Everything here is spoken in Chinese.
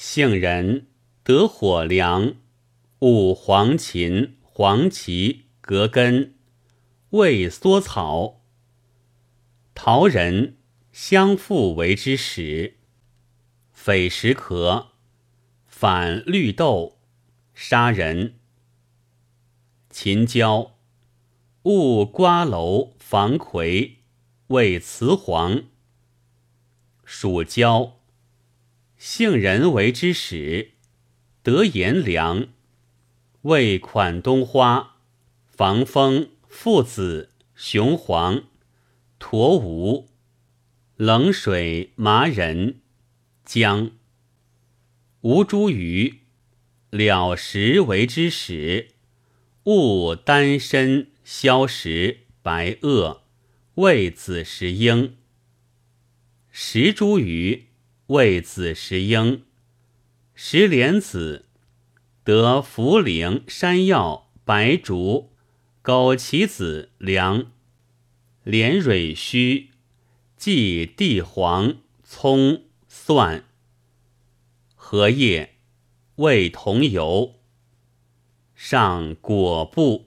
杏仁得火凉，五黄芩、黄芪、葛根、味缩草。桃仁相附为之始。榧石壳，反绿豆，杀人。秦椒，勿瓜蒌、防葵，味雌黄。蜀椒。杏仁为之始，得炎凉，味款冬花，防风，附子，雄黄，驼吴，冷水麻仁，姜。吴茱萸，了实为之始，勿丹参、消食、白垩，味子时鹰。石茱萸。为子时英，石莲子得茯苓、山药、白术、枸杞子凉，莲蕊须，即地黄、葱、蒜。荷叶味同油，上果部。